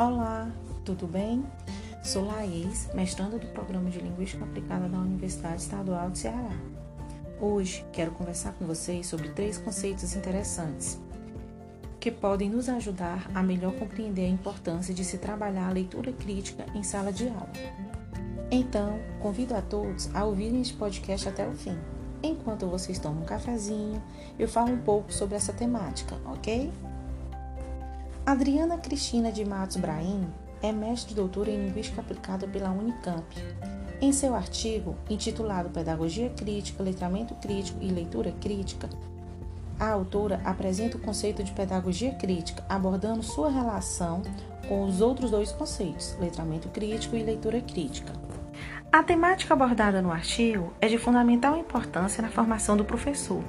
Olá, tudo bem? Sou Laís, mestranda do Programa de Linguística Aplicada da Universidade Estadual de Ceará. Hoje quero conversar com vocês sobre três conceitos interessantes que podem nos ajudar a melhor compreender a importância de se trabalhar a leitura crítica em sala de aula. Então, convido a todos a ouvirem este podcast até o fim. Enquanto vocês tomam um cafezinho, eu falo um pouco sobre essa temática, ok? Adriana Cristina de Matos Brahim é mestre doutora em Linguística Aplicada pela Unicamp. Em seu artigo, intitulado Pedagogia Crítica, Letramento Crítico e Leitura Crítica, a autora apresenta o conceito de pedagogia crítica, abordando sua relação com os outros dois conceitos, letramento crítico e leitura crítica. A temática abordada no artigo é de fundamental importância na formação do professor,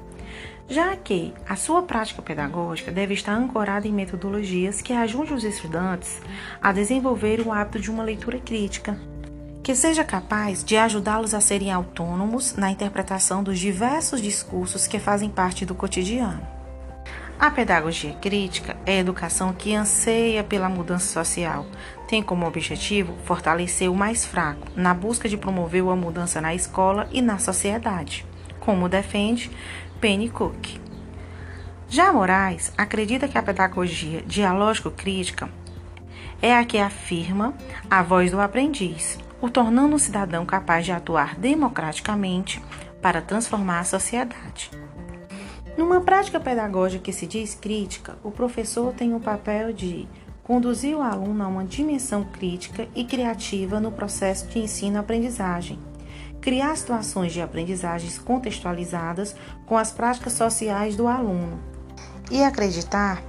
já que a sua prática pedagógica deve estar ancorada em metodologias que ajudem os estudantes a desenvolver o hábito de uma leitura crítica, que seja capaz de ajudá-los a serem autônomos na interpretação dos diversos discursos que fazem parte do cotidiano. A pedagogia crítica é a educação que anseia pela mudança social, tem como objetivo fortalecer o mais fraco, na busca de promover uma mudança na escola e na sociedade, como defende Penny Cook. Já Moraes acredita que a pedagogia dialógico-crítica é a que afirma a voz do aprendiz, o tornando um cidadão capaz de atuar democraticamente para transformar a sociedade. Numa prática pedagógica que se diz crítica, o professor tem o papel de conduzir o aluno a uma dimensão crítica e criativa no processo de ensino-aprendizagem criar situações de aprendizagens contextualizadas com as práticas sociais do aluno e acreditar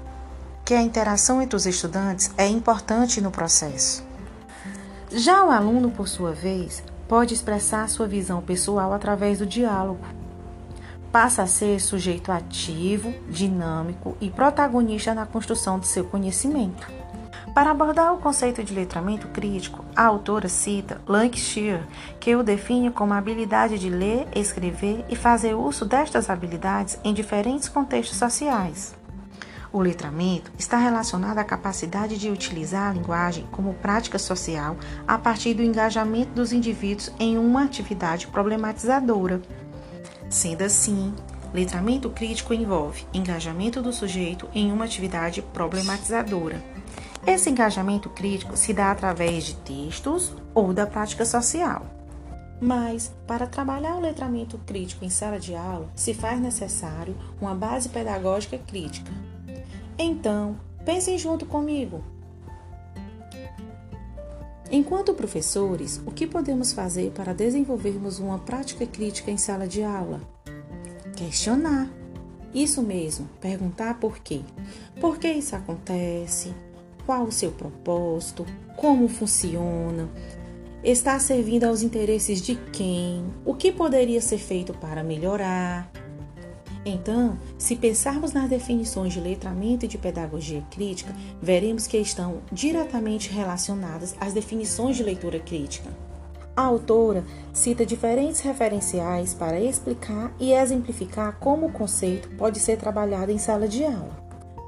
que a interação entre os estudantes é importante no processo. Já o aluno, por sua vez, pode expressar sua visão pessoal através do diálogo. Passa a ser sujeito ativo, dinâmico e protagonista na construção de seu conhecimento. Para abordar o conceito de letramento crítico, a autora cita Lancashire, que o define como a habilidade de ler, escrever e fazer uso destas habilidades em diferentes contextos sociais. O letramento está relacionado à capacidade de utilizar a linguagem como prática social a partir do engajamento dos indivíduos em uma atividade problematizadora. Sendo assim, letramento crítico envolve engajamento do sujeito em uma atividade problematizadora esse engajamento crítico se dá através de textos ou da prática social. Mas, para trabalhar o letramento crítico em sala de aula, se faz necessário uma base pedagógica crítica. Então, pensem junto comigo. Enquanto professores, o que podemos fazer para desenvolvermos uma prática crítica em sala de aula? Questionar. Isso mesmo, perguntar por quê. Por que isso acontece? Qual o seu propósito, como funciona, está servindo aos interesses de quem, o que poderia ser feito para melhorar. Então, se pensarmos nas definições de letramento e de pedagogia crítica, veremos que estão diretamente relacionadas às definições de leitura crítica. A autora cita diferentes referenciais para explicar e exemplificar como o conceito pode ser trabalhado em sala de aula.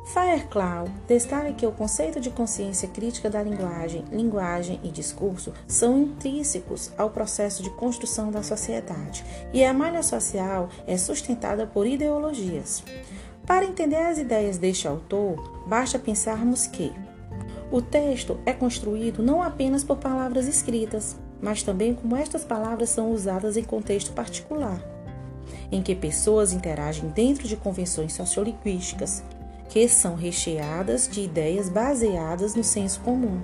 Fairclough destaca que o conceito de consciência crítica da linguagem, linguagem e discurso são intrínsecos ao processo de construção da sociedade e a malha social é sustentada por ideologias. Para entender as ideias deste autor, basta pensarmos que o texto é construído não apenas por palavras escritas, mas também como estas palavras são usadas em contexto particular, em que pessoas interagem dentro de convenções sociolinguísticas que são recheadas de ideias baseadas no senso comum.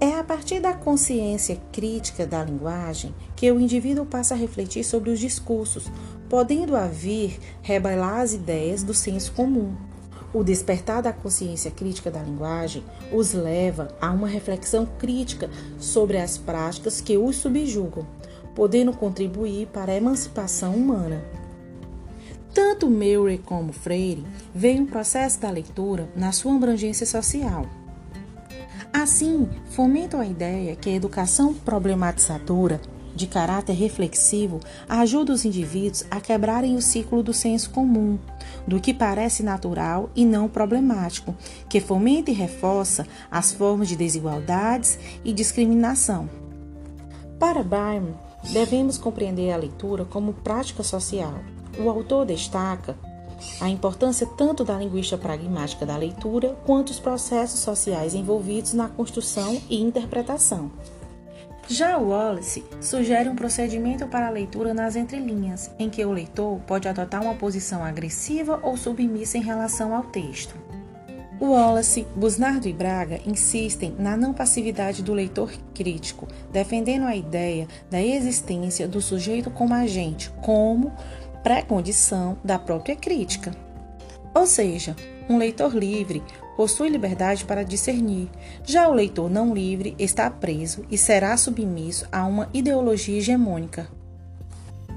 É a partir da consciência crítica da linguagem que o indivíduo passa a refletir sobre os discursos, podendo haver rebelar as ideias do senso comum. O despertar da consciência crítica da linguagem os leva a uma reflexão crítica sobre as práticas que os subjugam, podendo contribuir para a emancipação humana. Tanto Murray como Freire veem o processo da leitura na sua abrangência social. Assim, fomentam a ideia que a educação problematizadora de caráter reflexivo ajuda os indivíduos a quebrarem o ciclo do senso comum, do que parece natural e não problemático, que fomenta e reforça as formas de desigualdades e discriminação. Para Byron, devemos compreender a leitura como prática social. O autor destaca a importância tanto da linguística pragmática da leitura quanto os processos sociais envolvidos na construção e interpretação. Já Wallace sugere um procedimento para a leitura nas entrelinhas, em que o leitor pode adotar uma posição agressiva ou submissa em relação ao texto. Wallace, Busnardo e Braga insistem na não passividade do leitor crítico, defendendo a ideia da existência do sujeito como agente, como pré-condição da própria crítica. Ou seja, um leitor livre possui liberdade para discernir. Já o leitor não livre está preso e será submisso a uma ideologia hegemônica.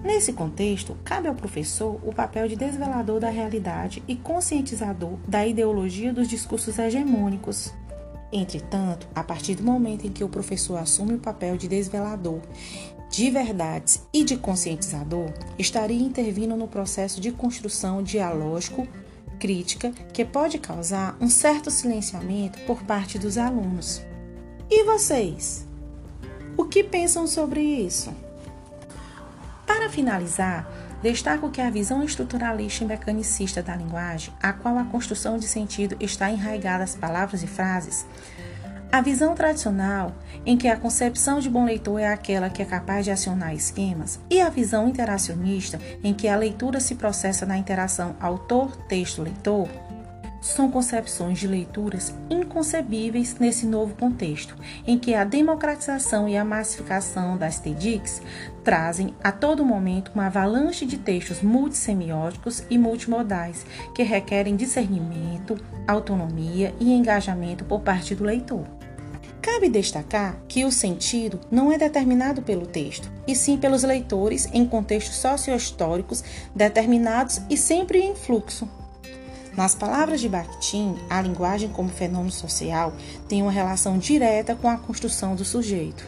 Nesse contexto, cabe ao professor o papel de desvelador da realidade e conscientizador da ideologia dos discursos hegemônicos. Entretanto, a partir do momento em que o professor assume o papel de desvelador de verdades e de conscientizador, estaria intervindo no processo de construção dialógico crítica que pode causar um certo silenciamento por parte dos alunos. E vocês? O que pensam sobre isso? Para finalizar, destaco que a visão estruturalista e mecanicista da linguagem, a qual a construção de sentido está enraigada às palavras e frases, a visão tradicional, em que a concepção de bom leitor é aquela que é capaz de acionar esquemas, e a visão interacionista, em que a leitura se processa na interação autor-texto-leitor, são concepções de leituras inconcebíveis nesse novo contexto, em que a democratização e a massificação das TEDx trazem a todo momento uma avalanche de textos multissemióticos e multimodais que requerem discernimento, autonomia e engajamento por parte do leitor. Cabe destacar que o sentido não é determinado pelo texto, e sim pelos leitores em contextos socio-históricos determinados e sempre em fluxo. Nas palavras de Bakhtin, a linguagem como fenômeno social tem uma relação direta com a construção do sujeito,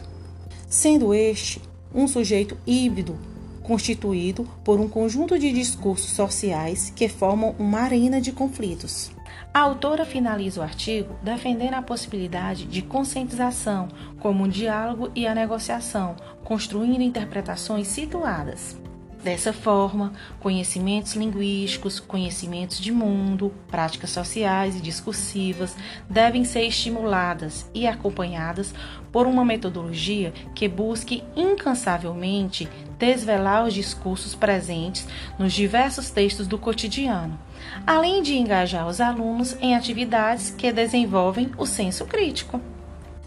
sendo este um sujeito híbrido constituído por um conjunto de discursos sociais que formam uma arena de conflitos. A autora finaliza o artigo defendendo a possibilidade de conscientização como um diálogo e a negociação, construindo interpretações situadas. Dessa forma, conhecimentos linguísticos, conhecimentos de mundo, práticas sociais e discursivas devem ser estimuladas e acompanhadas por uma metodologia que busque incansavelmente desvelar os discursos presentes nos diversos textos do cotidiano, além de engajar os alunos em atividades que desenvolvem o senso crítico.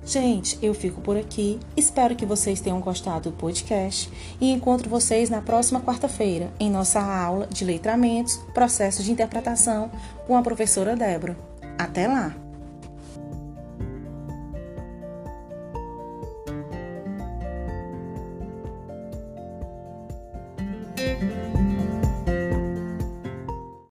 Gente, eu fico por aqui. Espero que vocês tenham gostado do podcast e encontro vocês na próxima quarta-feira em nossa aula de letramentos, processos de interpretação com a professora Débora. Até lá!